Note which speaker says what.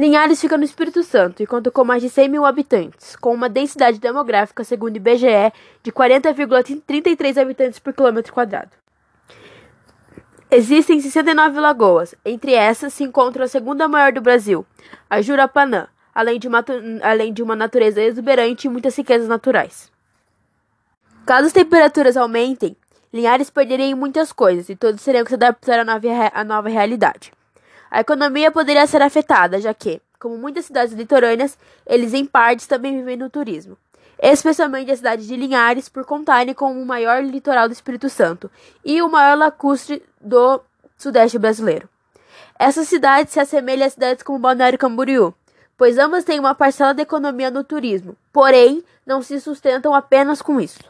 Speaker 1: Linhares fica no Espírito Santo e conta com mais de 100 mil habitantes, com uma densidade demográfica, segundo o IBGE, de 40,33 habitantes por quilômetro quadrado. Existem 69 lagoas, entre essas se encontra a segunda maior do Brasil, a Jurapanã, além de uma, além de uma natureza exuberante e muitas riquezas naturais. Caso as temperaturas aumentem, Linhares perderia muitas coisas e todos teriam que se adaptar à nova, à nova realidade. A economia poderia ser afetada, já que, como muitas cidades litorâneas, eles em partes também vivem no turismo. Especialmente a cidade de Linhares, por contarem com o maior litoral do Espírito Santo e o maior lacustre do sudeste brasileiro. Essa cidade se assemelha a cidades como Balneário Camboriú, pois ambas têm uma parcela da economia no turismo, porém não se sustentam apenas com isso.